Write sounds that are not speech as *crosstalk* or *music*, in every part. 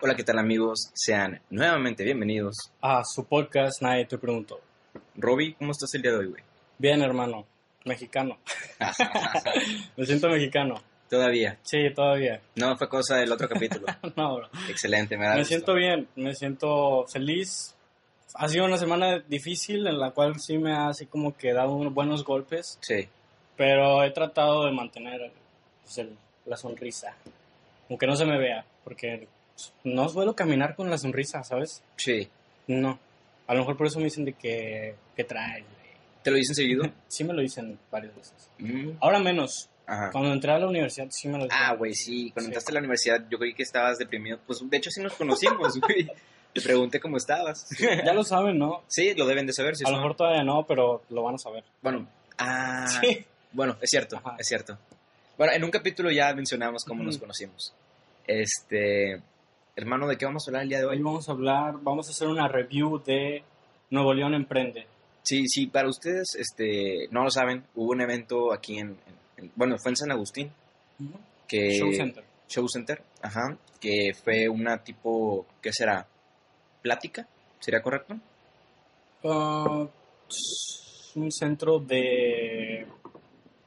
Hola, ¿qué tal amigos? Sean nuevamente bienvenidos. a su podcast Nadie te preguntó. Robbie, ¿cómo estás el día de hoy, güey? Bien, hermano. Mexicano. *laughs* Me siento mexicano. Todavía. Sí, todavía. No fue cosa del otro capítulo. *laughs* No, bro. Excelente, me da Me gusto. siento bien. Me siento feliz. Ha sido una semana difícil en la cual sí me ha así como que dado unos buenos golpes, Sí, pero he tratado de mantener pues, el- la sonrisa. Aunque no se me vea, porque no suelo caminar con la sonrisa, ¿sabes? sí. No. A lo mejor por eso me dicen de que, que traes, güey. ¿Te lo dicen seguido? *laughs* Sí me lo dicen varias veces. Mm, Ahora menos. Ajá. Cuando entré a la universidad sí me lo Ah, dicen. güey, sí. Cuando Sí. entraste a la universidad, yo creí que estabas deprimido. Pues, de hecho, sí nos conocimos, *laughs* güey. Te pregunté cómo estabas. *laughs* Ya lo saben, ¿no? Sí, lo deben de saber. Si a lo mejor todavía no, pero lo van a saber. Bueno, ah... Sí. Bueno, es cierto, Ajá. es cierto. Bueno, en un capítulo ya mencionamos cómo nos conocimos. Este... Hermano, ¿de qué vamos a hablar el día de Hoy hoy? vamos a hablar, vamos a hacer una review de Nuevo León Emprende. Sí, sí, para ustedes, este, no lo saben, hubo un evento aquí en, en- en- bueno, fue en San Agustín, que Show Center. Show Center, ajá, que fue una tipo, ¿qué será? Plática, ¿sería correcto? Ah, un centro de...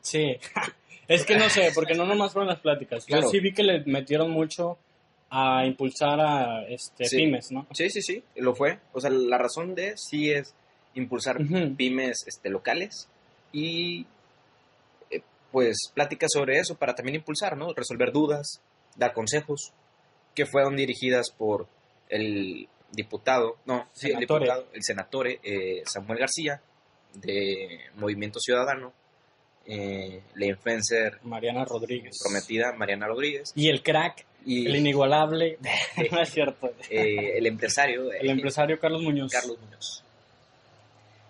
Sí. *laughs* es que no sé, porque no nomás fueron las pláticas. Claro. Yo sí vi que le metieron mucho a impulsar a este, Sí. pymes, ¿no? Sí, sí, sí, lo fue. O sea, la razón de sí es impulsar pymes este, locales y eh, pues pláticas sobre eso para también impulsar, ¿no? Resolver dudas, dar consejos, que fueron dirigidas por el diputado, no, sí, el diputado, el senatore eh, Samuel García de Movimiento Ciudadano, eh, la influencer Mariana Rodríguez. prometida Mariana Rodríguez Y el crack, y el inigualable, *laughs* no es cierto, eh, el empresario el eh, empresario Carlos Muñoz. Carlos Muñoz.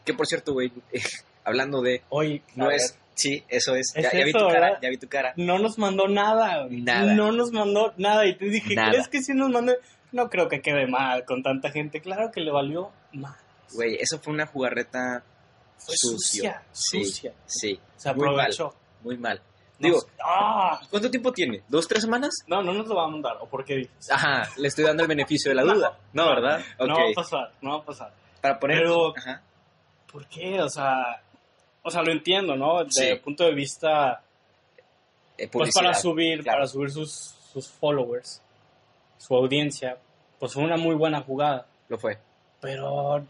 Que por cierto, güey, *laughs* hablando de Hoy, No ver, es. Sí, eso es. Es ya, ya vi eso, tu cara, ya vi tu cara. no nos mandó nada, güey. Nada. No nos mandó nada. Y te dije, Nada. ¿crees que sí nos mandó? No creo que quede mal con tanta gente. Claro que le valió más. Güey, eso fue una jugarreta Fue sucio. sucia, Sí, sucia. Sí, Se muy mal, aprovechó. muy mal. Digo, ¡Ah! ¿cuánto tiempo tiene? ¿Dos, tres semanas? No, no nos lo va a mandar. ¿O por qué dices? Ajá, le estoy dando el beneficio de la duda. *laughs* No, ¿verdad? No va a pasar, no va a pasar. Para poner. Pero- Ajá. ¿Por qué? O sea, o sea, lo entiendo, ¿no? Desde Sí. el punto de vista, eh, pues para subir, claro. para subir sus, sus followers, su audiencia, pues fue una muy buena jugada. Lo fue. Pero,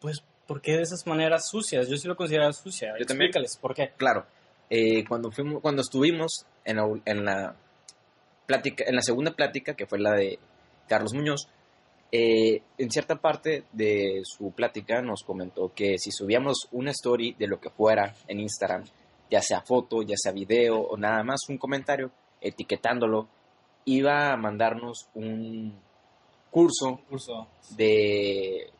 pues, ¿por qué de esas maneras sucias? Yo sí lo considero sucia. Yo también. Explícales, ¿por qué? Claro. Eh, cuando, fuimos, cuando estuvimos en la, en la plática, en la segunda plática, que fue la de Carlos Muñoz, eh, en cierta parte de su plática nos comentó que si subíamos una story de lo que fuera en Instagram, ya sea foto, ya sea video o nada más un comentario etiquetándolo, iba a mandarnos un curso Curso. de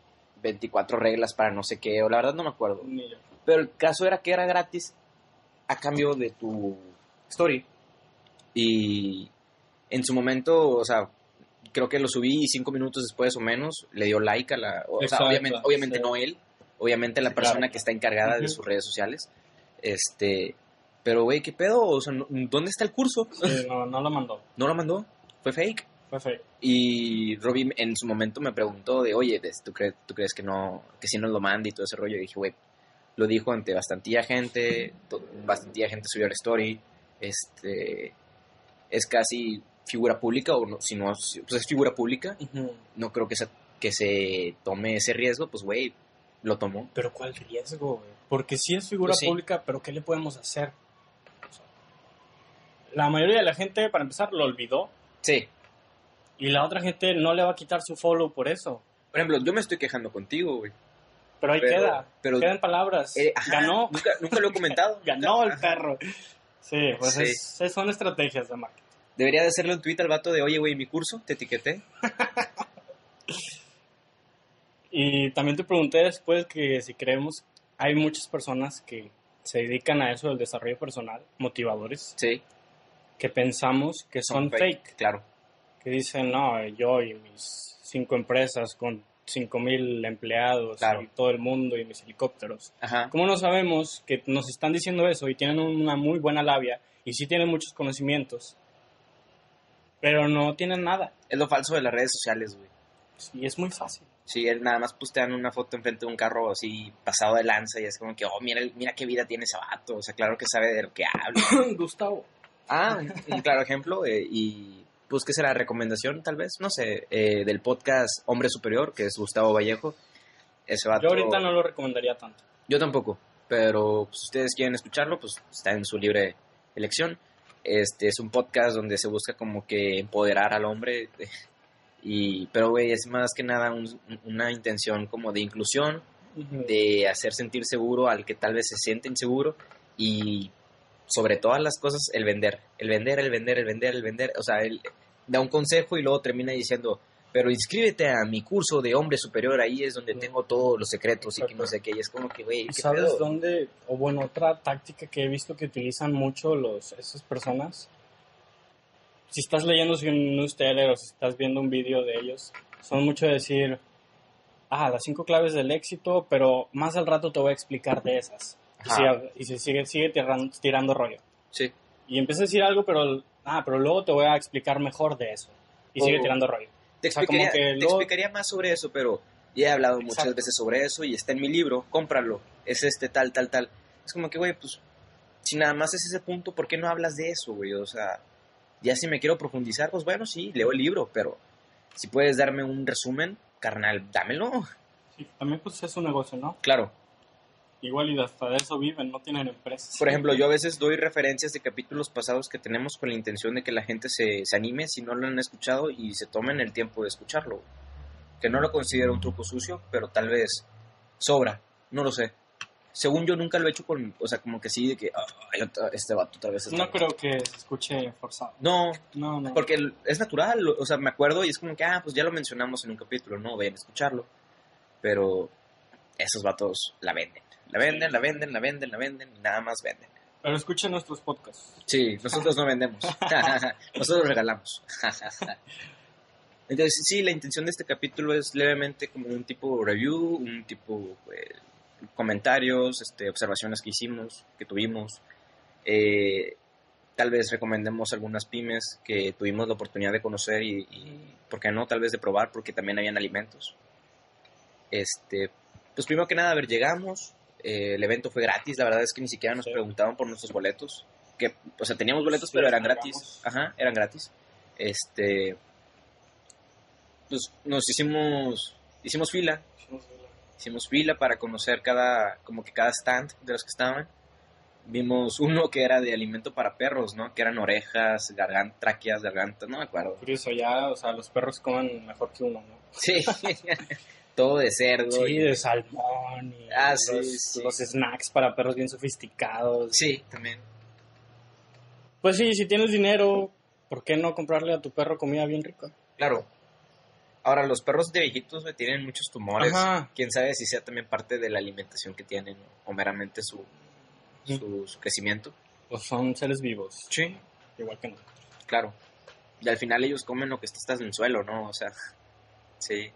24 reglas para no sé qué, o la verdad no me acuerdo. Pero el caso era que era gratis a cambio de tu story. Y en su momento, o sea, creo que lo subí y cinco minutos después o menos le dio like a la... O sea, obviamente, obviamente sí. no él, obviamente la Sí, persona claro. que está encargada de sus redes sociales. Este... Pero, güey, ¿qué pedo? O sea, no- ¿dónde está el curso? Sí, no, no lo mandó. *laughs* ¿No lo mandó? ¿Fue fake? Fue feo. Y Robbie en su momento me preguntó de, oye, ¿tú crees, ¿tú crees que no, que si nos lo manda y todo ese rollo? Y dije, güey, lo dijo ante bastantilla gente, bastantilla gente subió la story, este, es casi figura pública, o no, si no, pues es figura pública, no creo que se, que se tome ese riesgo, pues güey, lo tomó. Pero ¿cuál riesgo, güey? Porque sí es figura Pues sí. pública, pero ¿qué le podemos hacer? O sea, la mayoría de la gente, para empezar, lo olvidó. Sí, Y la otra gente no le va a quitar su follow por eso. por ejemplo, yo me estoy quejando contigo, güey. Pero ahí Pero- queda. pero- Quedan palabras. Eh, ajá, Ganó. Nunca, nunca lo he comentado. *laughs* Ganó el perro. Sí, pues Sí. es- es- son estrategias de marketing. Debería de hacerle un tweet al vato de, oye, güey, mi curso, te etiqueté. *laughs* Y también te pregunté después que si creemos, hay muchas personas que se dedican a eso del desarrollo personal, motivadores, Sí, que pensamos que son, fake. Claro. que dicen, no, yo y mis cinco empresas con cinco mil empleados Claro. y todo el mundo y mis helicópteros. Ajá. ¿Cómo no sabemos que nos están diciendo eso y tienen una muy buena labia y sí tienen muchos conocimientos, pero no tienen nada? Es lo falso de las redes sociales, güey. Y es muy fácil. Sí, él nada más postean una foto enfrente de un carro así pasado de lanza y es como que, oh, mira, mira qué vida tiene ese vato. O sea, claro que sabe de lo que habla. *coughs* Gustavo. Ah, un, un claro ejemplo. eh, y pues, ¿qué será? ¿Recomendación, tal vez? No sé, eh, del podcast Hombre Superior, que es Gustavo Vallejo. Ese vato... Yo ahorita no lo recomendaría tanto. Yo tampoco, pero pues, si ustedes quieren escucharlo, pues está en su libre elección. Este es un podcast donde se busca como que empoderar al hombre. *laughs* Y, pero, güey, es más que nada un- una intención como de inclusión, de hacer sentir seguro al que tal vez se siente inseguro y sobre todas las cosas el vender, el vender, el vender, el vender, el vender, o sea, él da un consejo y luego termina diciendo, pero inscríbete a mi curso de hombre superior, ahí es donde Sí. tengo todos los secretos y que no sé qué, y es como que, güey, ¿Y ¿qué sabes pedo? dónde? O bueno, otra táctica que he visto que utilizan mucho los, esas personas. Si estás leyendo un newsletter o si estás viendo un vídeo de ellos, son mucho de decir, ah, las cinco claves del éxito, pero más al rato te voy a explicar de esas. Y, sigue- y se sigue, sigue tirando, tirando rollo. Sí, Y empieza a decir algo, pero, ah, pero luego te voy a explicar mejor de eso. Y sigue O- tirando rollo. te O sea, como explicaría, que te luego- explicaría más sobre eso, pero ya he hablado muchas Exacto. veces sobre eso y está en mi libro, cómpralo, es este tal, tal, tal. Es como que, güey, pues, si nada más es ese punto, ¿por qué no hablas de eso, güey? O sea, ya si me quiero profundizar, pues bueno, sí, leo el libro, pero si puedes darme un resumen, carnal, dámelo. Sí, también pues es un negocio, ¿no? Claro. Igual y hasta de eso viven, no tienen empresas. Por ejemplo, yo a veces doy referencias de capítulos pasados que tenemos con la intención de que la gente se, se anime si no lo han escuchado y se tomen el tiempo de escucharlo. Que no lo considero un truco sucio, pero tal vez sobra, no lo sé. Según yo nunca lo he hecho con, o sea, como que sí, de que "Ay, otra- este vato otra vez está No creo que se escuche forzado. No, No, no. porque es natural, o sea, me acuerdo y es como que, ah, pues ya lo mencionamos en un capítulo, no, vayan a escucharlo. Pero esos vatos la venden, la venden, la venden, la venden, la venden y nada más venden. Pero escuchen nuestros podcasts. Sí, nosotros no vendemos. *laughs* nosotros regalamos. Entonces, sí, la intención de este capítulo es levemente como un tipo review, un tipo eh, comentarios, este, observaciones que hicimos, que tuvimos. Eh, tal vez recomendemos algunas pymes que tuvimos la oportunidad de conocer y, y, ¿por qué no? Tal vez de probar, porque también habían alimentos. Este, pues primero que nada, a ver, llegamos, eh, el evento fue gratis, la verdad es que ni siquiera nos Sí. preguntaban por nuestros boletos, que, o sea, teníamos boletos, Sí, pero eran gratis, ajá, eran gratis. Este, pues nos hicimos, hicimos fila, hicimos fila para conocer cada, como que cada stand de los que estaban. Vimos uno que era de alimento para perros, ¿no? Que eran orejas, gargantas, tráqueas, gargantas, no me acuerdo. Curioso, ya, o sea, los perros comen mejor que uno, ¿no? Sí, *laughs* todo de cerdo. Sí, y- de salmón y Ah, los, sí, sí. los snacks para perros bien sofisticados. Sí, también. Pues sí, si tienes dinero, ¿por qué no comprarle a tu perro comida bien rica? Claro. Ahora, los perros de viejitos tienen muchos tumores. Ajá. Quién sabe si sea también parte de la alimentación que tienen o meramente su, su, su crecimiento. Pues son seres vivos, Sí. igual que nosotros. Claro. Y al final ellos comen lo que está en el suelo, ¿no? O sea, *laughs* sí.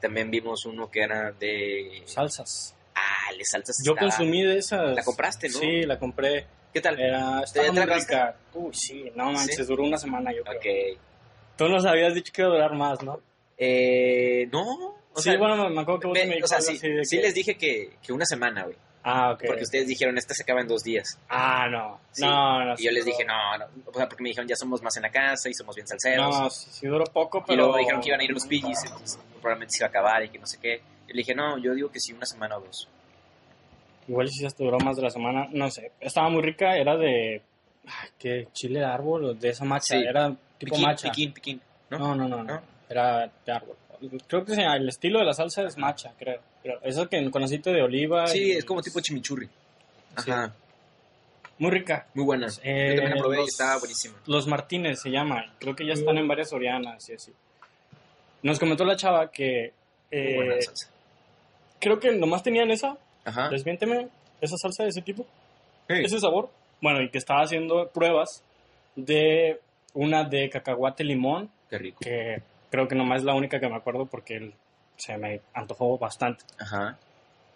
También vimos uno que era de... Salsas. Ah, le salsas. Yo estaba- consumí de esas. La compraste, ¿no? Sí, la compré. ¿Qué tal? Era, ¿Te estaba muy tragaste? rica. Uy, sí, no manches, ¿Sí? duró una semana yo creo. Ok. Tú nos habías dicho que iba a durar más, ¿no? Eh, no. O sí, sea, bueno, me acuerdo que vos ve- me o sea, sí, así de sí que- les dije que, que una semana, güey. Ah, ok. Porque ustedes dijeron, esta se acaba en dos días. Ah, no. Sí. No, no. Y yo les dije, no, no. O sea, porque me dijeron, ya somos más en la casa y somos bien salseros. No, sí, sí duró poco, y pero... luego dijeron que iban a ir los pillis, entonces probablemente se iba a acabar y que no sé qué. Yo le dije, no, yo digo que sí, una semana o dos. Igual si hasta duró más de la semana, no sé. Estaba muy rica, era de... Ay, ¿Qué? Chile de árbol, de esa macha. Sí. Era tipo Piquín, macha. piquín, piquín. ¿no? No, no, no, no. ¿No? Era de árbol. Creo que sí, el estilo de la salsa es macha, creo. Pero eso que con aceite de oliva. Sí, y- es como tipo chimichurri. Sí. Ajá. Muy rica. Muy buena. Eh, Yo también la probé y los- estaba buenísima. Los Martínez se llama. Creo que ya están en varias Orianas y así. Nos comentó la chava que Muy eh, buena salsa. creo que nomás tenían esa. Ajá. Desmiénteme, esa salsa de ese tipo. Hey. ese sabor. Bueno, y que estaba haciendo pruebas de una de cacahuate limón, Qué rico. que creo que nomás es la única que me acuerdo porque el- se me antojó bastante. Ajá.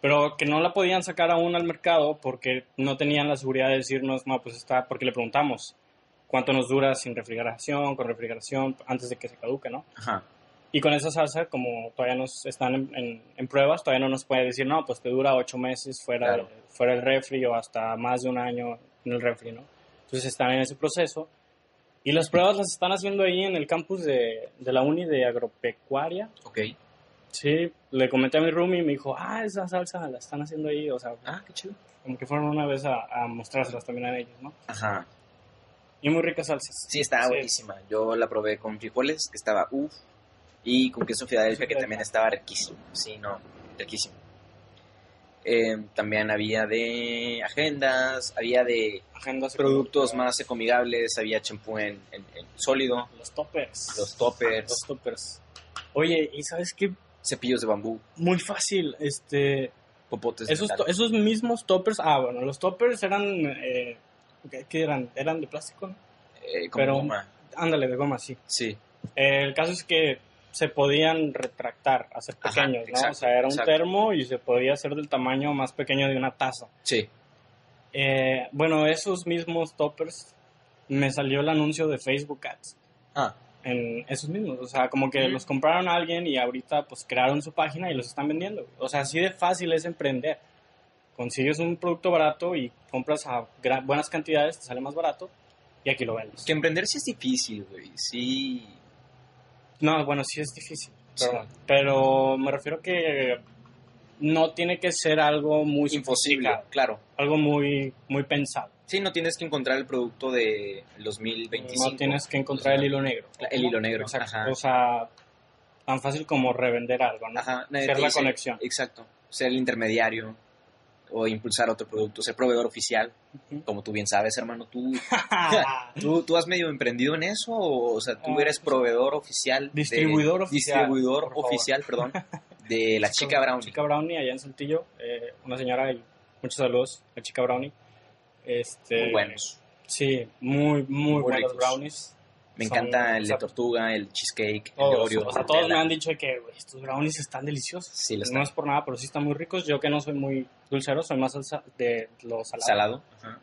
Pero que no la podían sacar aún al mercado porque no tenían la seguridad de decirnos, no, pues está, porque le preguntamos cuánto nos dura sin refrigeración, con refrigeración, antes de que se caduque, ¿no? Ajá. Y con esa salsa, como todavía nos están en, en- en pruebas, todavía no nos puede decir, no, pues te dura ocho meses fuera, Claro. fuera del refri o hasta más de un año en el refri, ¿no? Entonces están en ese proceso. Y las pruebas las están haciendo ahí en el campus de, de la uni de agropecuaria. Ok. Sí, le comenté a mi roomie y me dijo, ah, esa salsa la están haciendo ahí. O sea, Ah, qué chido. como que fueron una vez a, a mostrárselas también a ellos, ¿no? Ajá. Y muy ricas salsas. Sí, estaba Sí. buenísima. Yo la probé con frijoles, que estaba uff. Y con queso Filadelfia, que también estaba riquísimo. Sí, no, riquísimo. Eh, también había de agendas, había de Agendas productos más ecoamigables, había champú en, en- en sólido, Los toppers. los toppers, Los toppers. Oye, ¿y sabes qué? Cepillos de bambú, Muy fácil. Este, popotes esos, esos mismos toppers. Ah, bueno, los toppers eran. Eh, ¿qué, eran? Eran de plástico. ¿no? Eh, como pero- goma. Ándale, de goma, sí. Sí, Eh, el caso es que se podían retractar, hacer Ajá, pequeños, ¿no? exacto, o sea, era un exacto. termo y se podía hacer del tamaño más pequeño de una taza. sí. Eh, bueno, esos mismos toppers me salió el anuncio de Facebook Ads. Ah, en esos mismos. O sea, como que los compraron a alguien y ahorita pues crearon su página y los están vendiendo. O sea, así de fácil es emprender. Consigues un producto barato y compras a buenas cantidades, te sale más barato y aquí lo vendes. que emprender sí es difícil, güey. Sí. No, bueno, sí es difícil. Sí. Pero, pero me refiero que no tiene que ser algo muy Imposible, claro. algo muy, muy pensado. Sí, no tienes que encontrar el producto de 2025. No tienes que encontrar el hilo negro. El hilo negro, Exacto. ajá. O sea, tan fácil como revender algo, ¿no? Ajá, nadie Ser la conexión. Exacto. Ser el intermediario o impulsar otro producto, ser proveedor oficial, como tú bien sabes, hermano. ¿Tú, *laughs* tú, tú has medio emprendido en eso? O, o sea, tú Ah, eres proveedor oficial. de- distribuidor oficial, Distribuidor oficial, perdón, de *laughs* la chica Brownie. Chica Brownie allá en Saltillo, eh, una señora y muchos saludos a Chica Brownie. Este, Muy buenos. Sí, muy, muy, Muy buenos ricos. brownies. Me Son- encanta el de tortuga, el cheesecake, el de Todos, Oreo. o sea, todos me han dicho que "Güey, estos brownies están deliciosos. Sí, lo no están. es por nada, pero sí están muy ricos. Yo que no soy muy dulcero, soy más de los salados. Salado. Ajá.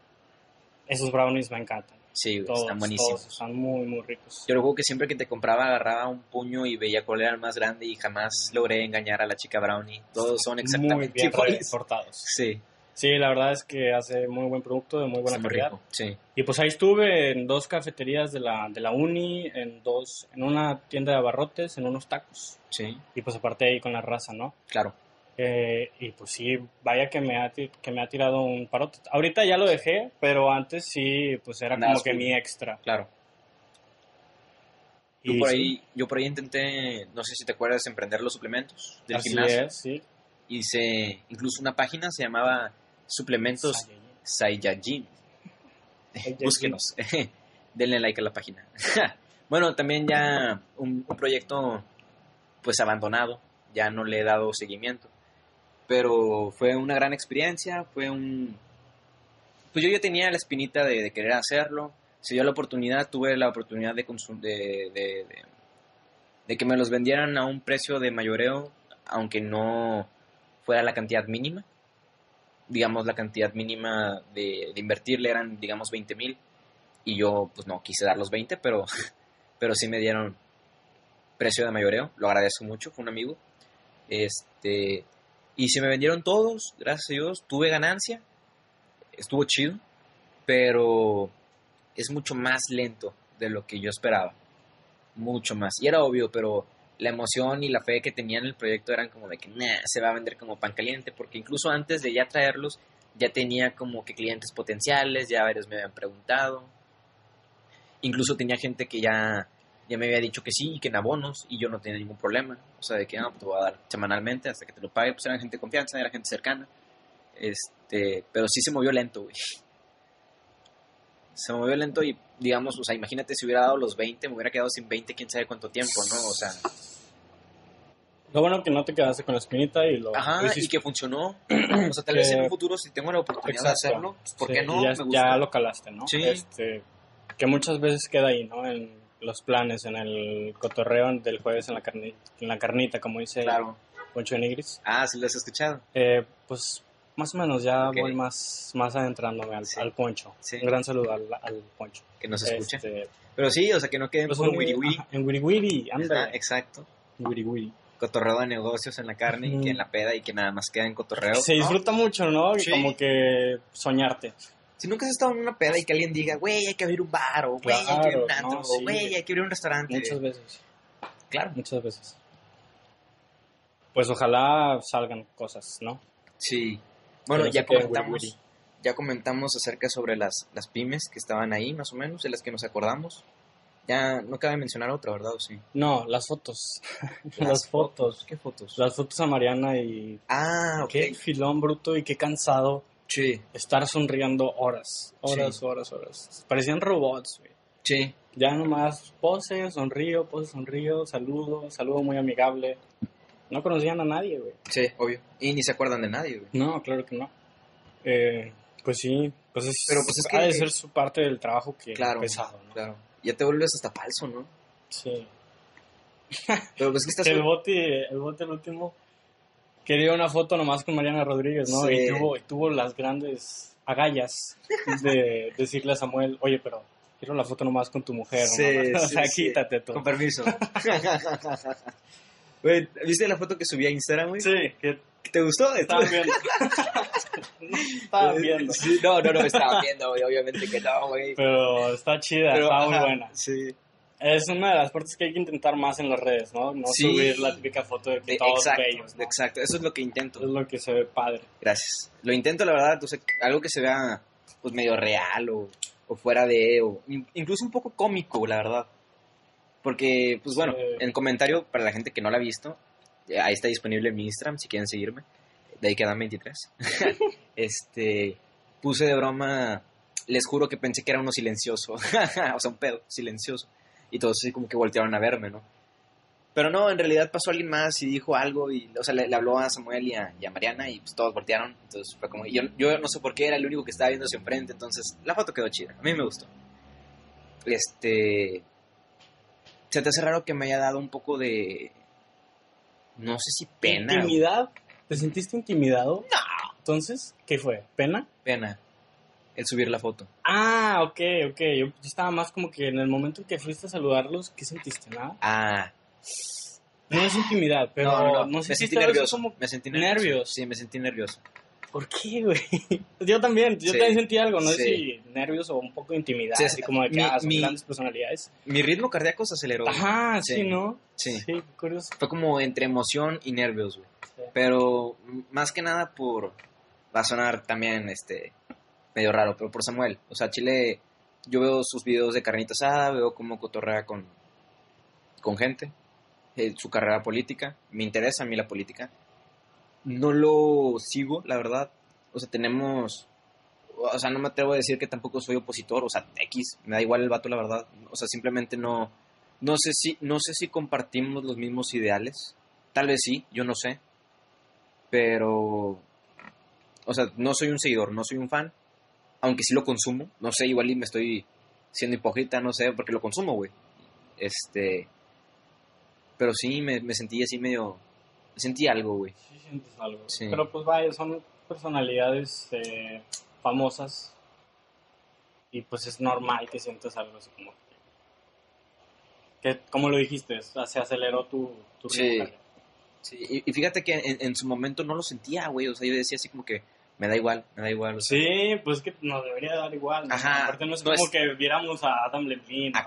Esos brownies me encantan. Sí, Todos, están buenísimos. todos están muy, muy ricos. Yo recuerdo que siempre que te compraba agarraba un puño y veía cuál era el más grande y jamás logré engañar a la chica Brownie. Todos son muy exactamente bien iguales. Sí, Sí, la verdad es que hace muy buen producto, de muy buena muy calidad. rico. Sí, Y pues ahí estuve en dos cafeterías de la, de la uni, en dos, en una tienda de abarrotes, en unos tacos. sí, Y pues aparte ahí con la raza, ¿no? claro. Eh, y pues sí, vaya que me, ha, que me ha tirado un parote. Ahorita ya lo dejé, pero antes sí, pues era como que mi extra. Claro. Yo Y por, sí, ahí, yo por ahí intenté, no sé si te acuerdas, emprender los suplementos del así gimnasio. es, sí. Hice incluso una página, se llamaba Suplementos Saiyajin. Búsquenos. *laughs* Denle like a la página. *laughs* bueno, también ya un, un proyecto pues abandonado. Ya no le he dado seguimiento. Pero fue una gran experiencia. Fue un... Pues yo ya tenía la espinita de, de querer hacerlo. Se dio la oportunidad, tuve la oportunidad de, de, de- de que me los vendieran a un precio de mayoreo, aunque no fuera la cantidad mínima digamos, la cantidad mínima de, de invertirle eran, digamos, 20 mil. Y yo, pues no quise dar los 20, pero, *laughs* pero sí me dieron precio de mayoreo. Lo agradezco mucho, fue un amigo. Este, y se me vendieron todos, gracias a Dios. Tuve ganancia, estuvo chido, pero es mucho más lento de lo que yo esperaba. Mucho más. Y era obvio, pero la emoción y la fe que tenía en el proyecto eran como de que nah, se va a vender como pan caliente, porque incluso antes de ya traerlos, ya tenía como que clientes potenciales, ya varios me habían preguntado. Incluso tenía gente que ya, ya me había dicho que sí, que en abonos, y yo no tenía ningún problema. O sea, de que no, pues te voy a dar semanalmente hasta que te lo pague, pues era gente de confianza, era gente cercana. Este, pero sí se movió lento, güey. se movió lento y, digamos, o sea, imagínate si hubiera dado los 20, me hubiera quedado sin 20 quién sabe cuánto tiempo, ¿no? O sea, Lo bueno que no te quedaste con la espinita y lo ajá, lo y hiciste. que funcionó. *clears throat* O sea, tal vez en un futuro, si tengo la oportunidad de Exacto. hacerlo, pues, ¿por Sí, qué no? Ya, me gusta. ya lo calaste, ¿no? Sí. Este, que muchas veces queda ahí, ¿no? En los planes, en el cotorreo del jueves en la, carni- en la carnita, como dice Claro. Poncho de Nigris. Ah, sí lo has escuchado. Eh, pues más o menos ya voy más, más adentrándome al, Sí. al Poncho. Sí. Un gran saludo al, al Poncho. Que no se escuche. Este, Pero sí, o sea, que no quede en pues, puro wiri wiri. ajá, En Wiri Wiri, ándale. Exacto. Wiri Wiri. Cotorreo de negocios en la carne y que en la peda y que nada más queda en cotorreo. Se ¿no? disfruta mucho, ¿no? Sí. Como que soñarte. Si nunca has estado en una peda y que alguien diga, güey, hay que abrir un bar, o güey, hay que abrir un antro, no, o güey, hay que abrir un restaurante. Muchas veces. Claro. Muchas veces. Pues ojalá salgan cosas, ¿no? Sí. Bueno, Pero ya comentamos, ya comentamos acerca sobre las, las pymes que estaban ahí, más o menos, de las que nos acordamos. Ya no cabe mencionar otra, ¿verdad? ¿O sí? No, las fotos. *laughs* Las fotos. ¿Qué fotos? Las fotos a Mariana y Ah, ok. qué filón bruto y qué cansado Sí, estar sonriendo horas, horas, Sí. horas, horas. Parecían robots, güey. sí. Ya nomás pose, sonrío, pose, sonrío, saludo, saludo muy amigable. No conocían a nadie, güey. Sí, obvio. Y ni se acuerdan de nadie, güey. No, claro que no. Eh, pues sí, pues es, Pero, pues, es que- ha de ser su parte del trabajo que Claro. pesado, ¿no? Claro. Ya te vuelves hasta falso, ¿no? Sí. *laughs* Pero pues que estás... El bote, el bote el último quería una foto nomás con Mariana Rodríguez, ¿no? Sí. Y tuvo, y tuvo las grandes agallas *laughs* de decirle a Samuel, oye, pero quiero la foto nomás con tu mujer, ¿no? Sí, *laughs* o sí, sea, sí. quítate tú. Con permiso. Güey, ¿viste la foto que subí a Instagram, güey? Sí, que ¿Te gustó? estaban *laughs* viendo. estaban viendo. Sí, no, no, no, estaban viendo, güey. Obviamente que no, güey. Pero está chida, Pero, está muy buena. Sí. Es una de las partes que hay que intentar más en las redes, ¿no? No Sí. subir la típica foto de que Eh, todos exacto, bellos, ¿no? exacto. Eso es lo que intento. Es lo que se ve padre. Gracias. Lo intento, la verdad, entonces, algo que se vea pues medio real o, o fuera de, o in- incluso un poco cómico, la verdad. Porque, pues bueno, Sí. en comentario, para la gente que no la ha visto, ahí está disponible en mi Instagram, si quieren seguirme. De ahí quedan 23. *laughs* este, puse de broma, les juro que pensé que era uno silencioso. *laughs* o sea, un pedo, silencioso. Y todos así como que voltearon a verme, ¿no? Pero no, en realidad pasó alguien más y dijo algo y, o sea, le, le habló a Samuel y a, y a Mariana y pues todos voltearon. Entonces fue como, yo, yo no sé por qué era el único que estaba viendo hacia enfrente, entonces la foto quedó chida. A mí me gustó. Este, se te hace raro que me haya dado un poco de, no sé si pena. ¿Intimidad? ¿Te sentiste intimidado? No. Entonces, ¿qué fue? ¿Pena? Pena el subir la foto. Ah, ok, ok. Yo yo estaba más como que en el momento en que fuiste a saludarlos, ¿qué sentiste? ¿Nada? Ah, No es intimidad, pero no, no, no, no. me sentiste sentí nervioso. como... Me sentí nervioso. nervios. Sí, me sentí nervioso. ¿Por qué, güey? *laughs* Yo también, yo Sí. también sentí algo, no sé si nervios o un poco de intimidad, Sí, así como de que mi- ah, son mi- grandes personalidades. Mi ritmo cardíaco se aceleró. Ajá, sí. ¿no? Sí. Curioso. Fue como entre emoción y nervios, güey. Pero más que nada por. Va a sonar también este medio raro, pero por Samuel. O sea, Chile. Yo veo sus videos de carnita asada, veo cómo cotorrea con, con gente, eh, su carrera política. Me interesa a mí la política. No lo sigo, la verdad. O sea, tenemos. O sea, no me atrevo a decir que tampoco soy opositor. O sea, X, me da igual el vato, la verdad. O sea, simplemente no. No sé si, no sé si compartimos los mismos ideales. Tal vez sí, yo no sé. Pero. O sea, no soy un seguidor, no soy un fan. Aunque sí lo consumo. No sé, igual y me estoy siendo hipócrita, no sé, porque lo consumo, güey. Este. Pero sí, me, me sentí así medio. Sentí algo, güey. Sí sientes algo. Sí. Pero pues vaya, son personalidades eh, famosas y pues es normal que sientas algo así como que, como lo dijiste, se aceleró tu, tu Sí. Sí, y, y fíjate que en, en su momento no lo sentía, güey. O sea, yo decía así como que me da igual, me da igual. o sea, Sí, pues que nos debería dar igual. ¿no? Ajá, Aparte no es no como es- que viéramos a Adam Levine. A.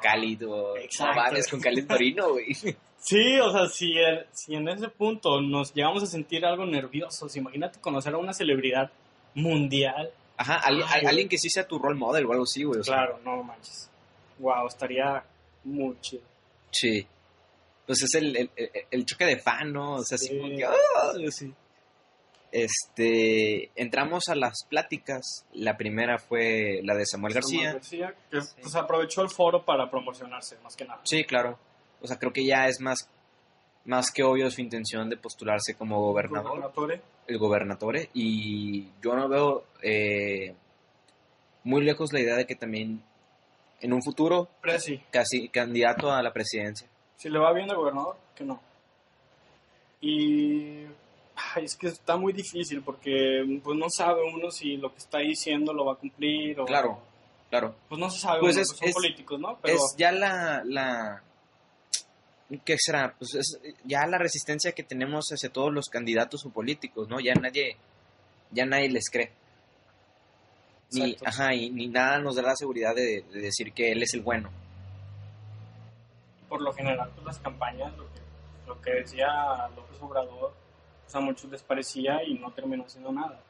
Exacto. No mames, con Cali Torino, güey. *laughs* Sí, o sea, si, el- si en ese punto nos llegamos a sentir algo nerviosos, imagínate conocer a una celebridad mundial. Ajá, alguien, Ay, güey. alguien que sí sea tu role model o algo así, güey. o sea, Claro, no manches. Wow, estaría muy chido. Sí. Pues es el, el, el- choque de fan, ¿no? O sea, así Sí. como que. ¡ah! Sí. Este, entramos a las pláticas. La primera fue la de Samuel García. Samuel García, que pues, aprovechó el foro para promocionarse, más que nada. Sí, claro. O sea, creo que ya es más, más que obvio su intención de postularse como gobernador. Gobernatore. El gobernatore. Y yo no veo eh, muy lejos la idea de que también en un futuro Presi. casi candidato a la presidencia. Si le va bien de gobernador, que no. Y ay, *laughs* es que está muy difícil porque pues no sabe uno si lo que está diciendo lo va a cumplir o Claro, claro. pues no se sabe Pues uno, es- pues son es- políticos, ¿no? Pero Es ya la, la... ¿Qué será? Pues es ya la resistencia que tenemos hacia todos los candidatos o políticos, ¿no? Ya nadie, ya nadie les cree. Ni, Exacto. ajá, y ni nada nos da la seguridad de, de decir que él es el bueno. por lo general pues las campañas lo que, lo que decía López Obrador pues a muchos les parecía y no terminó haciendo nada.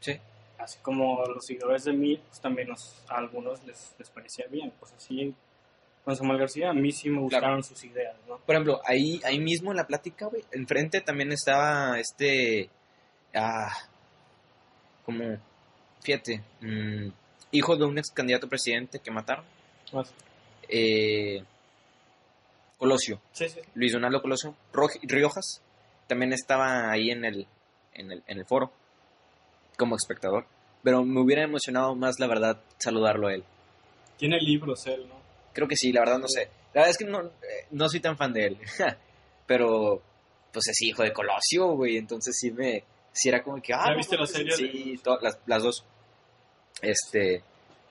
Sí. Así como los seguidores de mí, pues también nos- a algunos les, les parecía bien. Pues así, con Samuel García, a mí sí me gustaron sus ideas, ¿no? Por ejemplo, ahí, ahí mismo en la plática, güey, enfrente también estaba este, ah, como, fíjate, mm, hijo de un ex candidato presidente que mataron, Más- eh, Colosio, Sí, sí. Luis Donaldo Colosio, Riojas, también estaba ahí en el, en el, en el foro, como espectador, pero me hubiera emocionado más, la verdad, saludarlo a él. Tiene libros él, ¿no? Creo que sí, la verdad no sé. La verdad es que no, eh, no soy tan fan de él. *laughs* Pero, pues es hijo de Colosio, güey. Entonces sí me. Sí era como que. Ah, ¿Ya no viste la serie Sí, las, las dos. Este.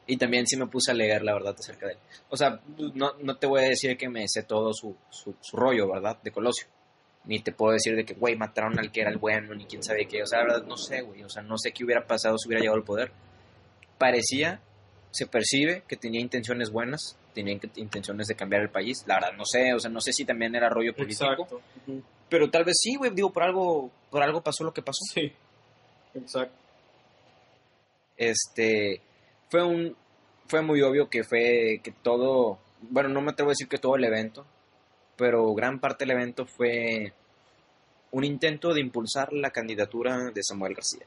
Y también sí me puse a leer, la verdad, acerca de él. O sea, no, no te voy a decir que me sé todo su, su, su rollo, ¿verdad? De Colosio. Ni te puedo decir de que, güey, mataron al que era el bueno, ni quién sabe qué. O sea, la verdad, no sé, güey. O sea, no sé qué hubiera pasado si hubiera llegado al poder. Parecía se percibe que tenía intenciones buenas, tenía in- intenciones de cambiar el país. La verdad, no sé, o sea, no sé si también era rollo político, pero tal vez sí, güey, digo, por algo, por algo pasó lo que pasó. Sí. Exacto. Este, fue un, fue muy obvio que fue, que todo, bueno, no me atrevo a decir que todo el evento, pero gran parte del evento fue un intento de impulsar la candidatura de Samuel García.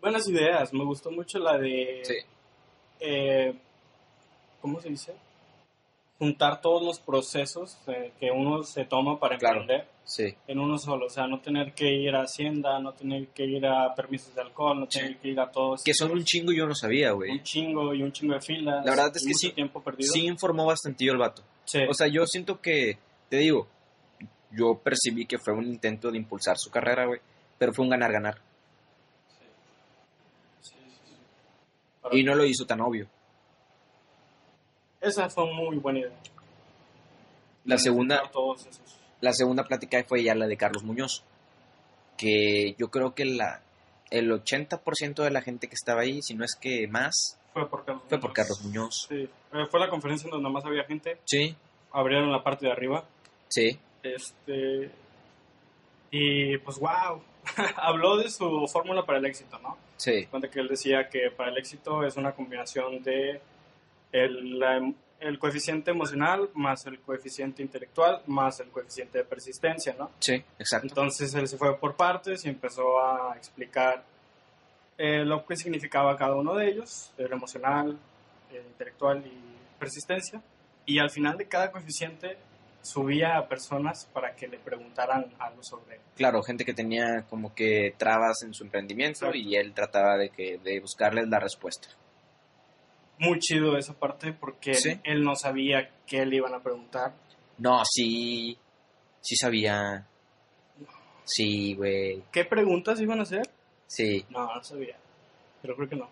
Buenas ideas. Me gustó mucho la de. Sí. eh, ¿Cómo se dice? Juntar todos los procesos eh, que uno se toma para Claro. emprender Sí, en uno solo. O sea, no tener que ir a Hacienda, no tener que ir a permisos de alcohol, no Sí. tener que ir a todos. que son un chingo yo no sabía, güey. un chingo y un chingo de filas. La verdad es que sí- tiempo perdido. Sí informó bastantillo el vato. Sí. O sea, yo siento que, te digo, yo percibí que fue un intento de impulsar su carrera, güey, pero fue un ganar-ganar. Sí, sí, sí. Y no lo hizo tan obvio. Esa fue muy buena idea. La segunda, la segunda plática fue ya la de Carlos Muñoz, que yo creo que la, el 80% de la gente que estaba ahí, si no es que más, Fue por Carlos fue por Carlos Muñoz. Sí. Eh, fue la conferencia en donde más había gente. Sí, Abrieron la parte de arriba. sí, Este. Y pues, wow. *laughs* Habló de su fórmula para el éxito, ¿no? sí, Cuenta que él decía que para el éxito es una combinación de el, la em- el coeficiente emocional más el coeficiente intelectual más el coeficiente de persistencia, ¿no? sí, exacto. Entonces él se fue por partes y empezó a explicar eh, lo que significaba cada uno de ellos, el emocional, el intelectual y persistencia. Y al final de cada coeficiente subía a personas para que le preguntaran algo sobre él. Claro, gente que tenía como que trabas en su emprendimiento Exacto. y él trataba de, que, de buscarles la respuesta. Muy chido esa parte porque Sí. él no sabía qué le iban a preguntar. No, sí, sí sabía. Sí, güey, ¿Qué preguntas iban a hacer? Sí. No, no sabía. Pero creo que no.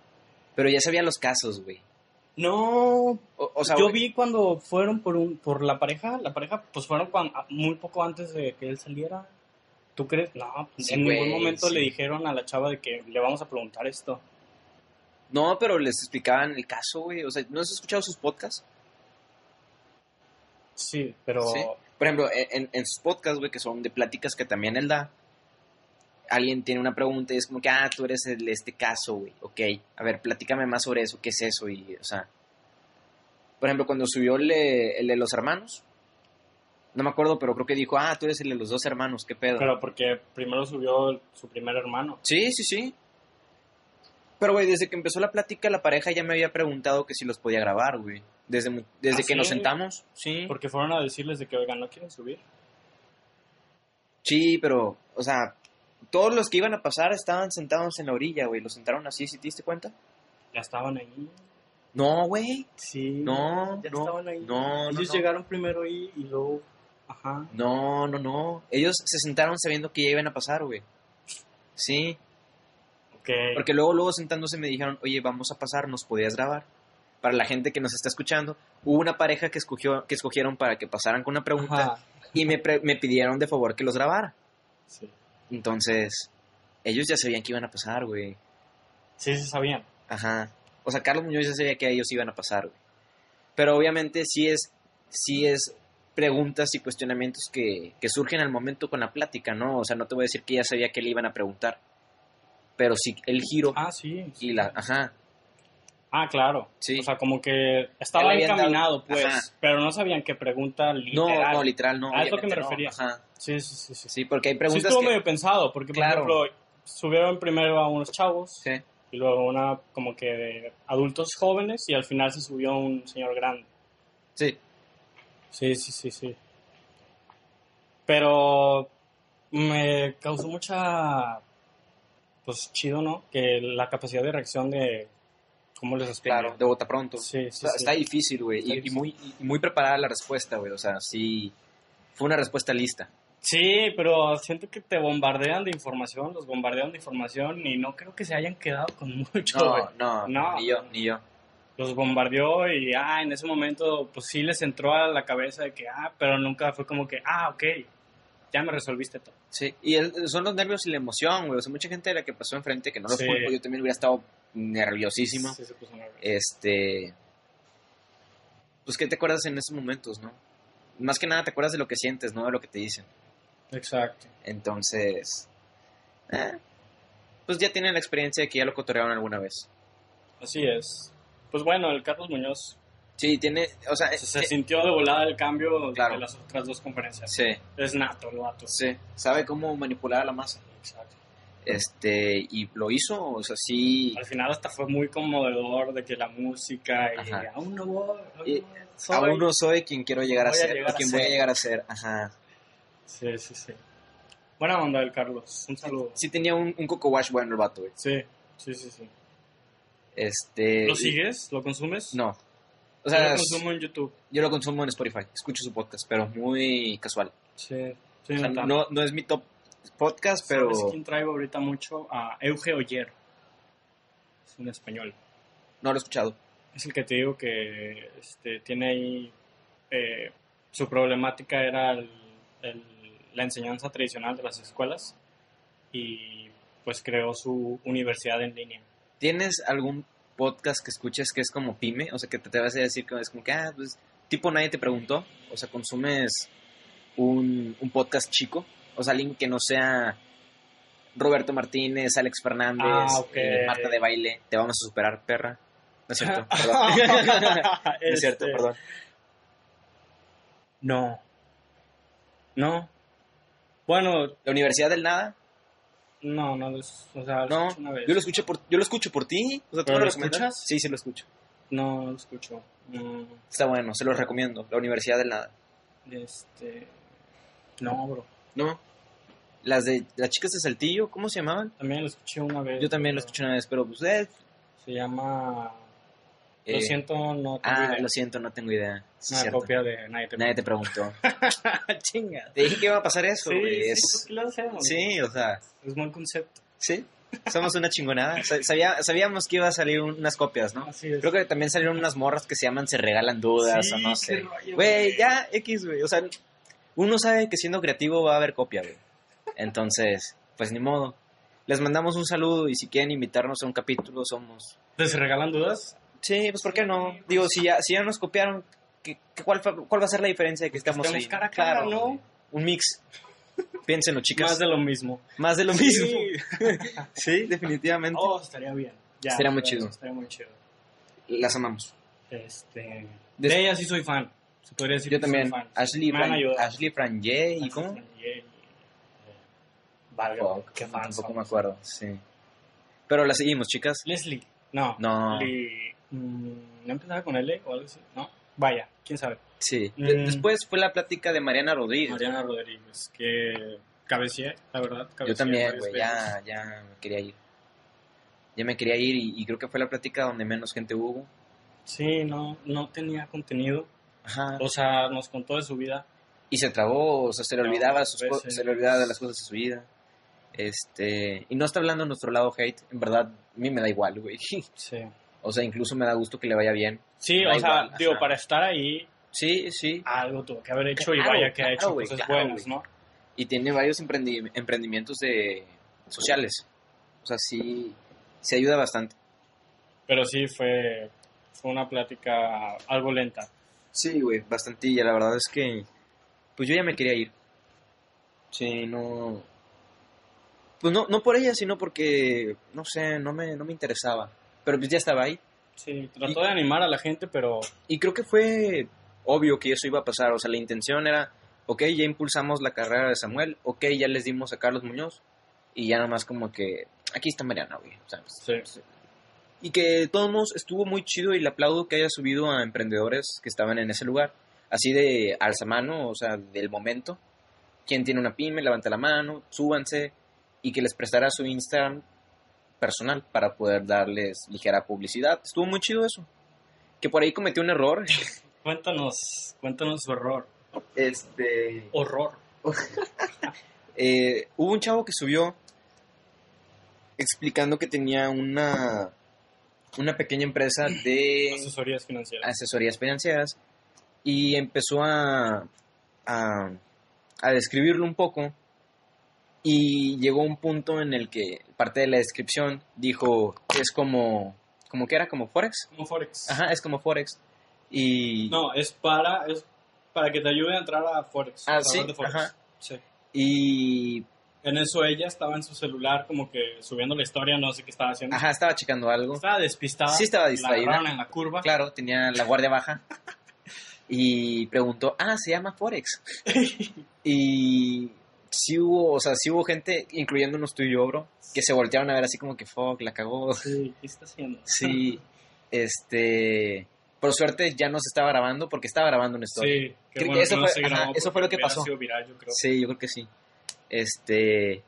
Pero ya sabía los casos, güey. No, O, o sea, yo güey, vi cuando fueron por un, por la pareja, la pareja, pues fueron cuan- muy poco antes de que él saliera. ¿Tú crees? No, Sí, en ningún momento sí. le dijeron a la chava de que le vamos a preguntar esto. No, pero les explicaban el caso, güey. O sea, ¿no has escuchado sus podcasts? Sí, pero Sí. Por ejemplo, en, en- en sus podcasts, güey, que son de pláticas que también él da, alguien tiene una pregunta y es como que, ah, tú eres el de este caso, güey. Ok, a ver, platícame más sobre eso, ¿qué es eso? Y, o sea, por ejemplo, cuando subió el de, el de los hermanos, No me acuerdo, pero creo que dijo, ah, tú eres el de los dos hermanos, qué pedo. Pero porque primero subió su primer hermano. Sí, sí, sí. Pero, güey, desde que empezó la plática, la pareja ya me había preguntado que si los podía grabar, güey. Desde, desde ¿Ah, que nos sentamos, sí. Porque fueron a decirles de que, oigan, ¿no quieren subir? Sí, pero, o sea, todos los que iban a pasar estaban sentados en la orilla, güey. Los sentaron así, ¿sí te diste cuenta? Ya estaban ahí. No, güey. Sí. No, Ya no, estaban ahí. no, no, Ellos no. llegaron primero ahí y luego... Ajá. No, no, no. Ellos se sentaron sabiendo que ya iban a pasar, güey. Sí, Ok. porque luego, luego sentándose me dijeron, oye, vamos a pasar, ¿nos podías grabar? Para la gente que nos está escuchando, hubo una pareja que, escogió, que escogieron para que pasaran con una pregunta Ajá. y me, pre- me pidieron de favor que los grabara. Sí. Entonces, ellos ya sabían que iban a pasar, güey. Sí, se sabían. Ajá. O sea, Carlos Muñoz ya sabía que ellos iban a pasar, güey. Pero obviamente sí es, sí es preguntas y cuestionamientos que, que surgen al momento con la plática, ¿no? O sea, no te voy a decir que ya sabía que le iban a preguntar. Pero sí el giro Ah, sí. y la... Ajá. Ah, claro. Sí. O sea, como que estaba dado- encaminado, pues, Ajá. pero no sabían qué pregunta No, literal. no, literal, no. Ah, es lo que me no. refería. Ajá. Sí, sí, sí. Sí, Sí, porque hay Sí preguntas estuvo que... medio pensado, porque, por ejemplo, subieron primero a unos chavos Sí. y luego una como que de adultos jóvenes y al final se subió un señor grande. Sí. Sí, sí, sí, sí. Pero me causó mucha, pues chido, ¿no? Que la capacidad de reacción de, ¿cómo les explico? Claro, de bota pronto. Sí, sí, Está, sí. está difícil, güey. Y, muy, y muy preparada la respuesta, güey. O sea, sí... Fue una respuesta lista. Sí, pero siento que te bombardean de información, los bombardean de información y no creo que se hayan quedado con *laughs* mucho. No, no, No. ni yo, ni yo. Los bombardeó y, ah, en ese momento, pues sí les entró a la cabeza de que, ah, pero nunca fue como que, ah, ok, ya me resolviste todo. Sí, y el- son los nervios y la emoción, güey. O sea, mucha gente de la que pasó enfrente, que no los Sí. culpo, yo también hubiera estado nerviosísimo. Sí, se puso nervioso. Este. Pues, ¿qué te acuerdas en esos momentos, no? Más que nada te acuerdas de lo que sientes, no de lo que te dicen. Exacto. Entonces. eh, pues ya tienen la experiencia de que ya lo cotorrearon alguna vez. Así es. Pues bueno, el Carlos Muñoz Sí, tiene. O sea, se, se eh, sintió de volada el cambio Claro. de las otras dos conferencias. sí, Es nato el vato. sí. Sabe cómo manipular a la masa. Exacto. Este, y lo hizo, o sea, sí. Al final hasta fue muy conmovedor de que la música y Ajá. aún no voy, aún soy. Aún no soy quien quiero llegar a ser, llegar a quien voy a llegar a ser. Ajá. Sí, sí, sí. Buena onda del Carlos. Un saludo. Sí tenía un, un coco wash bueno el vato, güey. Sí, sí, sí, sí. Este... ¿Lo sigues? ¿Lo consumes? No. O Yo lo consumo en YouTube. yo lo consumo en Spotify. Escucho su podcast, pero muy casual. Sí, sí, O sea, no tanto. no, no es mi top podcast, pero... ¿Sabes quién traigo ahorita mucho? A Euge Oyer. Es un español. No lo he escuchado. Es el que te digo que este, tiene ahí... eh, su problemática era el- el- la enseñanza tradicional de las escuelas y pues creó su universidad en línea. ¿Tienes algún podcast que escuches que es como pyme? O sea, que te, te vas a decir que es como que, ah, pues, tipo nadie te preguntó. O sea, consumes un, un podcast chico. O sea, alguien que no sea Roberto Martínez, Alex Fernández, Ah, eh, Marta de Baile. Te vamos a superar, perra. No es cierto, *laughs* perdón. *laughs* no es cierto, Este, perdón. No. No. Bueno, La Universidad del Nada. No, no, es- o sea, lo No, una vez. yo lo escuché por, yo lo escucho por ti. O sea, ¿tú ¿Pero me lo escuchas? Sí, sí lo escucho. No, no lo escucho. Mm, Está bueno, se lo recomiendo. La Universidad del Nada. este... No, bro. ¿No? Las de las chicas de Saltillo, ¿cómo se llamaban? También lo escuché una vez. Yo también lo pero escuché una vez, pero pues, eh, Se llama... eh, Lo siento, no tengo Ah, idea. lo siento, no tengo idea. Sí, Una cierto. copia de Nadie te Nadie te preguntó. *laughs* Chinga. Te dije que iba a pasar eso, Sí, güey. sí, es- ¿por qué lo hacemos? sí, o sea, Es buen concepto. sí. Somos una chingonada. Sa- sabía- sabíamos que iba a salir un- unas copias, ¿no? Así es. Creo que también salieron unas morras que se llaman Se Regalan Dudas Sí, o no sé. Güey, ya, X, güey. O sea, uno sabe que siendo creativo va a haber copia, güey. Entonces, pues ni modo. Les mandamos un saludo y si quieren invitarnos a un capítulo, somos... ¿Te se regalan dudas? Sí, pues ¿por qué no? Digo, si ya, si ya nos copiaron, ¿qué, qué- cuál, ¿cuál va a ser la diferencia de que estamos estemos ahí? cara a cara, ¿no? güey. Un mix. Piénsenlo, chicas. Más de lo mismo. Más de lo Sí. mismo. *laughs* Sí, definitivamente. Oh, estaría bien. Ya, Estaría muy chido. Estaría muy chido. Las amamos. Este... De ella sí soy fan. Se podría decir Yo que soy también. fan. Ashley, Me Fran. Ashley Frangé, ¿y Ashley cómo? Frangé y, eh, Valga, Fuck, qué fan tampoco me somos. acuerdo, sí. Pero la seguimos, chicas. Leslie. No. No. Mm, ¿No empezaba con L o algo así? No. Vaya, quién sabe. Sí. Mm. Después fue la plática de Mariana Rodríguez. Mariana Rodríguez, que cabeceé, la verdad. Yo también, güey, ya, ya me quería ir. Ya me quería ir y, y creo que fue la plática donde menos gente hubo. Sí, no, no tenía contenido. Ajá. O sea, nos contó de su vida. Y se trabó, o sea, se le olvidaba sus se le olvidaba de las cosas de su vida. Este, y no está hablando de nuestro lado hate, en verdad, a mí me da igual, güey. Sí. O sea, incluso me da gusto que le vaya bien. Sí, o sea, digo, para estar ahí, Sí, sí. algo tuvo que haber hecho y vaya que ha hecho güey, cosas claro, buenas. ¿no? Y tiene varios emprendi- emprendimientos de sociales. O sea, sí, se ayuda bastante. Pero sí fue, fue una plática algo lenta. Sí, güey, bastantilla. La verdad es que, pues yo ya me quería ir. Sí, no. Pues no, no por ella, sino porque, no sé, no me, no me interesaba. Pero pues ya estaba ahí. Sí, trató de animar a la gente, pero Y creo que fue obvio que eso iba a pasar. O sea, la intención era, ok, ya impulsamos la carrera de Samuel, ok, ya les dimos a Carlos Muñoz. Y ya nada más como que, aquí está Mariana, güey. ¿sabes? sí. Y que de todos modos estuvo muy chido y le aplaudo que haya subido a emprendedores que estaban en ese lugar. Así de alza mano, o sea, del momento. Quien tiene una pyme, levanta la mano, súbanse. Y que les prestara su Instagram personal para poder darles ligera publicidad. Estuvo muy chido eso. Que por ahí cometió un error. *laughs* Cuéntanos, cuéntanos su error. Este. Horror. *laughs* Eh, hubo un chavo que subió explicando que tenía una, una pequeña empresa de Asesorías financieras. asesorías financieras y empezó a, a, a describirlo un poco y llegó un punto en el que parte de la descripción dijo que es como, como que era como Forex. Como Forex. Ajá, es como Forex. Y, No, es para, es para que te ayude a entrar a Forex. Ah, sí, saber de Forex. ajá. Sí. y En eso ella estaba en su celular como que subiendo la historia, no sé qué estaba haciendo. ajá, estaba checando algo. Estaba despistada. Sí estaba La distraída. agarraron en la curva. Claro, tenía la guardia baja. *laughs* Y preguntó, ah, se llama Forex. *laughs* y sí hubo, o sea, sí hubo gente, incluyéndonos tú y yo, bro, que se voltearon a ver así como que, fuck, la cagó. Sí, ¿qué está haciendo? *laughs* Sí, este... Por suerte ya no se estaba grabando porque estaba grabando una historia. Sí, qué Creo que bueno eso no fue- se ajá, grabó eso fue lo que pasó. sido viral, yo creo. Sí, yo creo que sí. Este...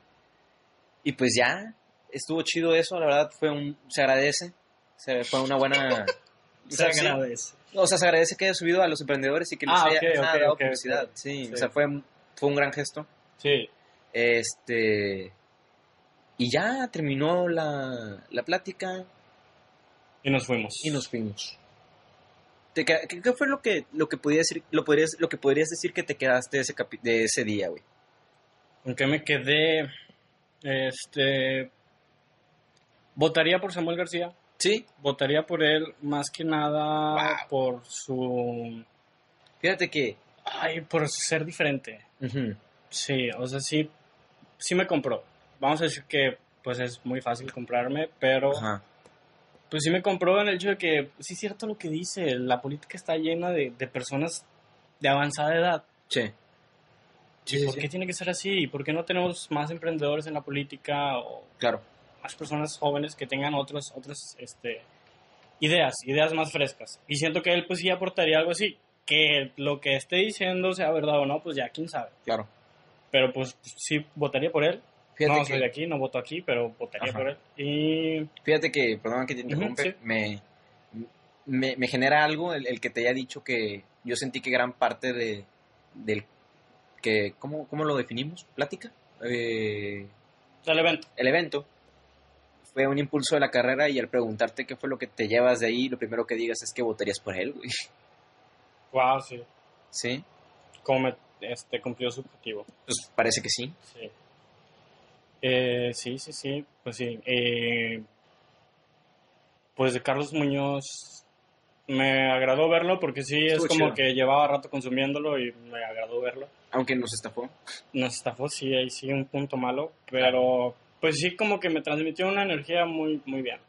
Y pues ya, estuvo chido eso, la verdad fue un... Se agradece. Se, fue una buena... *laughs* Se agradece. O sea, se agradece que haya subido a los emprendedores y que les Ah, haya dado publicidad. Sí, Sí. o sea, fue, fue un gran gesto. Sí, Este. Y ya terminó la, la plática y nos fuimos. y nos fuimos. Te ¿Qué, qué fue lo que, lo que podías decir, lo podrías, lo que podrías decir que te quedaste de ese, capi- de ese día, güey? ¿Con qué me quedé? Este. Votaría por Samuel García. Sí, Votaría por él más que nada Wow. por su. fíjate que. Ay, por ser diferente. Sí, o sea, sí, sí me compró. Vamos a decir que pues es muy fácil comprarme, pero ajá, pues sí me compró en el hecho de que sí es cierto lo que dice, la política está llena de, de personas de avanzada edad. sí. ¿Y Sí, por sí, qué sí. tiene que ser así? ¿Y por qué no tenemos más emprendedores en la política o Claro, más personas jóvenes que tengan otros, otras este, ideas, ideas más frescas? Y siento que él pues sí aportaría algo así. Que lo que esté diciendo sea verdad o no, pues ya quién sabe. claro. Pero pues sí votaría por él. Fíjate no que, soy de aquí, no voto aquí, pero votaría Ajá. por él. Y fíjate que, perdón que te interrumpe, sí. me, me, me genera algo el, el que te haya dicho que yo sentí que gran parte de, del que, ¿cómo, cómo lo definimos? ¿Plática? Eh, el evento. el evento fue un impulso de la carrera y al preguntarte qué fue lo que te llevas de ahí, lo primero que digas es que votarías por él, güey. Wow, sí. Sí, Como me, este, cumplió su objetivo. pues parece que sí. Sí. Eh, sí, sí, sí. Pues sí. Eh, pues de Carlos Muñoz me agradó verlo porque sí es Estuvo como chido. que llevaba rato consumiéndolo y me agradó verlo. Aunque nos estafó. Nos estafó, sí, ahí sí un punto malo, pero pues sí como que me transmitió una energía muy, muy bien.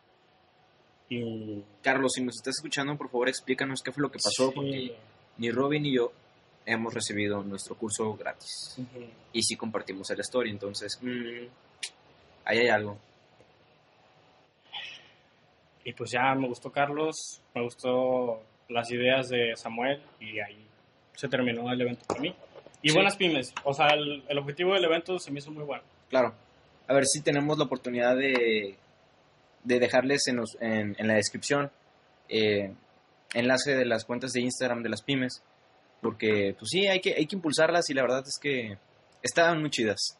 Y Carlos, si nos estás escuchando, por favor explícanos qué fue lo que pasó, sí, porque ni Robin ni yo hemos recibido nuestro curso gratis. Y sí compartimos el story, entonces, mm, ahí hay algo. Y pues ya me gustó Carlos, me gustó las ideas de Samuel y ahí se terminó el evento para mí. Y Sí. buenas pymes, o sea, el, el objetivo del evento se me hizo muy bueno. Claro. A ver si tenemos la oportunidad de, de dejarles en, los- en, en la descripción eh, enlace de las cuentas de Instagram de las pymes. Porque, pues sí, hay que, hay que impulsarlas y la verdad es que estaban muy chidas.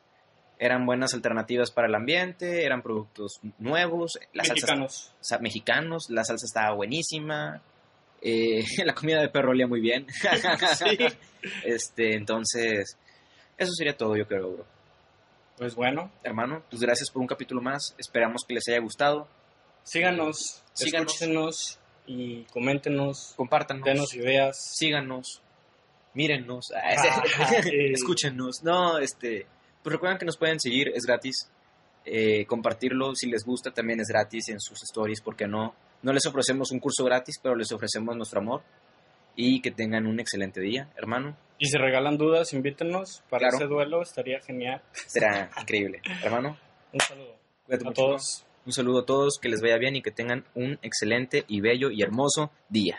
Eran buenas alternativas para el ambiente, eran productos nuevos, la salsa- Mexicanos. sa- mexicanos, la salsa estaba buenísima, eh, *laughs* la comida de perro olía muy bien. *laughs* Sí. Este, entonces, eso sería todo, yo creo, bro Pues bueno, hermano, pues gracias por un capítulo más. Esperamos que les haya gustado. síganos, Síganos. escúchenos y coméntenos, Compártanos. denos ideas. Síganos. Mírennos. *laughs* Escúchenos. No, este. Pues recuerden que nos pueden seguir, es gratis. Eh, compartirlo si les gusta también es gratis en sus stories, porque no. No les ofrecemos un curso gratis, pero les ofrecemos nuestro amor. Y que tengan un excelente día, hermano. Y si regalan dudas, invítenos para Claro. ese duelo, estaría genial. Será increíble. Hermano, Un saludo cuídate a mucho. todos. Un saludo a todos, que les vaya bien y que tengan un excelente y bello y hermoso día.